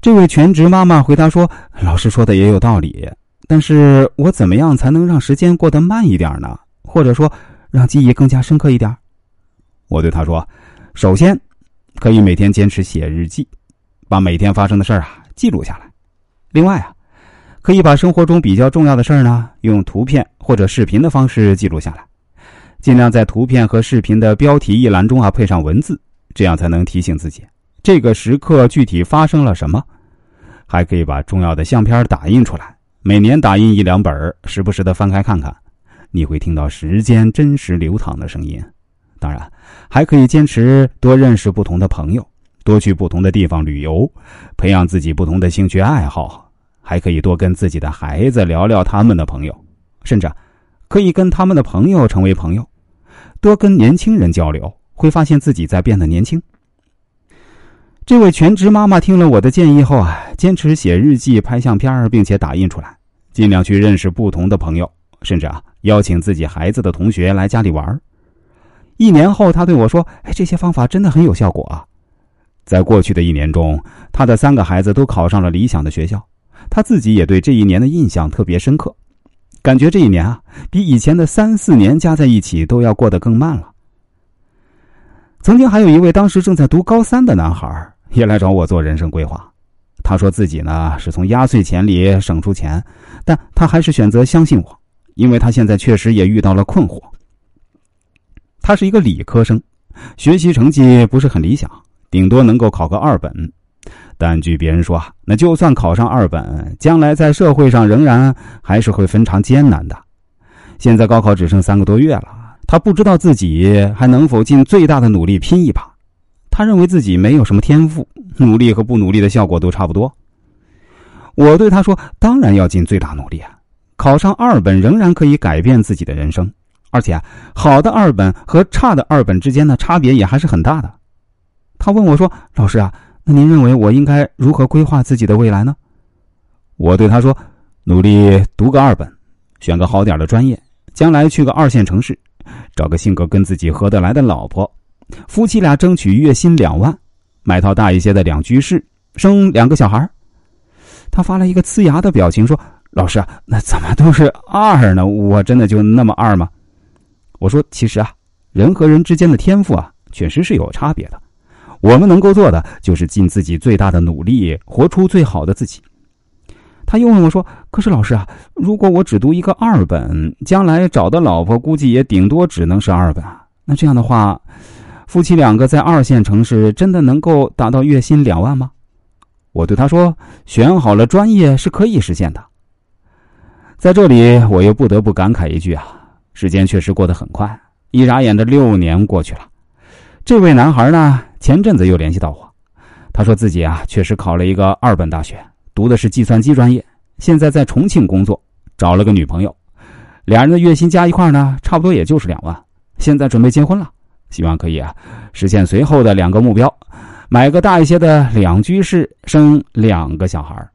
这位全职妈妈回答说：“老师说的也有道理，但是我怎么样才能让时间过得慢一点呢？或者说，让记忆更加深刻一点？”我对她说：“首先，可以每天坚持写日记，把每天发生的事儿啊记录下来。另外啊，可以把生活中比较重要的事儿呢，用图片或者视频的方式记录下来，尽量在图片和视频的标题一栏中啊配上文字，这样才能提醒自己。”这个时刻具体发生了什么？还可以把重要的相片打印出来，每年打印一两本，时不时的翻开看看，你会听到时间真实流淌的声音。当然，还可以坚持多认识不同的朋友，多去不同的地方旅游，培养自己不同的兴趣爱好，还可以多跟自己的孩子聊聊他们的朋友，甚至可以跟他们的朋友成为朋友，多跟年轻人交流，会发现自己在变得年轻。这位全职妈妈听了我的建议后啊，坚持写日记、拍相片，并且打印出来，尽量去认识不同的朋友，甚至啊邀请自己孩子的同学来家里玩。一年后，她对我说：“哎，这些方法真的很有效果啊！”在过去的一年中，她的三个孩子都考上了理想的学校，她自己也对这一年的印象特别深刻，感觉这一年啊比以前的三四年加在一起都要过得更慢了。曾经还有一位当时正在读高三的男孩。也来找我做人生规划，他说自己呢是从压岁钱里省出钱，但他还是选择相信我，因为他现在确实也遇到了困惑。他是一个理科生，学习成绩不是很理想，顶多能够考个二本，但据别人说啊，那就算考上二本，将来在社会上仍然还是会非常艰难的。现在高考只剩三个多月了，他不知道自己还能否尽最大的努力拼一把。他认为自己没有什么天赋，努力和不努力的效果都差不多。我对他说：“当然要尽最大努力啊！考上二本仍然可以改变自己的人生，而且好的二本和差的二本之间的差别也还是很大的。”他问我说：“老师啊，那您认为我应该如何规划自己的未来呢？”我对他说：“努力读个二本，选个好点的专业，将来去个二线城市，找个性格跟自己合得来的老婆。”夫妻俩争取月薪两万，买套大一些的两居室，生两个小孩。他发了一个呲牙的表情，说：“老师啊，那怎么都是二呢？我真的就那么二吗？”我说：“其实啊，人和人之间的天赋啊，确实是有差别的。我们能够做的，就是尽自己最大的努力，活出最好的自己。”他又问我说：“可是老师啊，如果我只读一个二本，将来找的老婆估计也顶多只能是二本啊。那这样的话。”夫妻两个在二线城市，真的能够达到月薪两万吗？我对他说：“选好了专业是可以实现的。”在这里，我又不得不感慨一句啊，时间确实过得很快，一眨眼的六年过去了。这位男孩呢，前阵子又联系到我，他说自己啊，确实考了一个二本大学，读的是计算机专业，现在在重庆工作，找了个女朋友，俩人的月薪加一块呢，差不多也就是两万，现在准备结婚了。希望可以啊，实现随后的两个目标：买个大一些的两居室，生两个小孩儿。